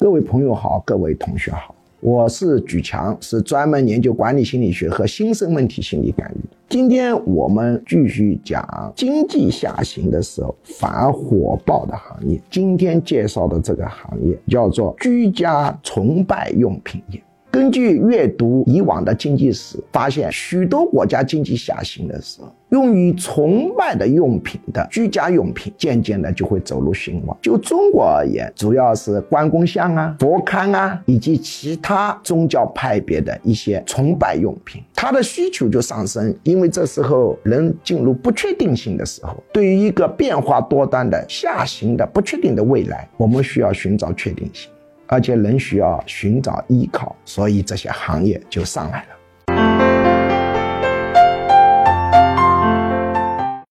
各位朋友好，各位同学好，我是举强，是专门研究管理心理学和新生问题心理干预。今天我们继续讲经济下行的时候反火爆的行业。今天介绍的这个行业叫做居家崇拜用品业。根据阅读以往的经济史，发现许多国家经济下行的时候，用于崇拜的用品的居家用品，渐渐的就会走入兴旺。就中国而言，主要是关公像啊、佛龛啊，以及其他宗教派别的一些崇拜用品，它的需求就上升。因为这时候人进入不确定性的时候，对于一个变化多端的下行的不确定的未来，我们需要寻找确定性。而且人需要寻找依靠，所以这些行业就上来了。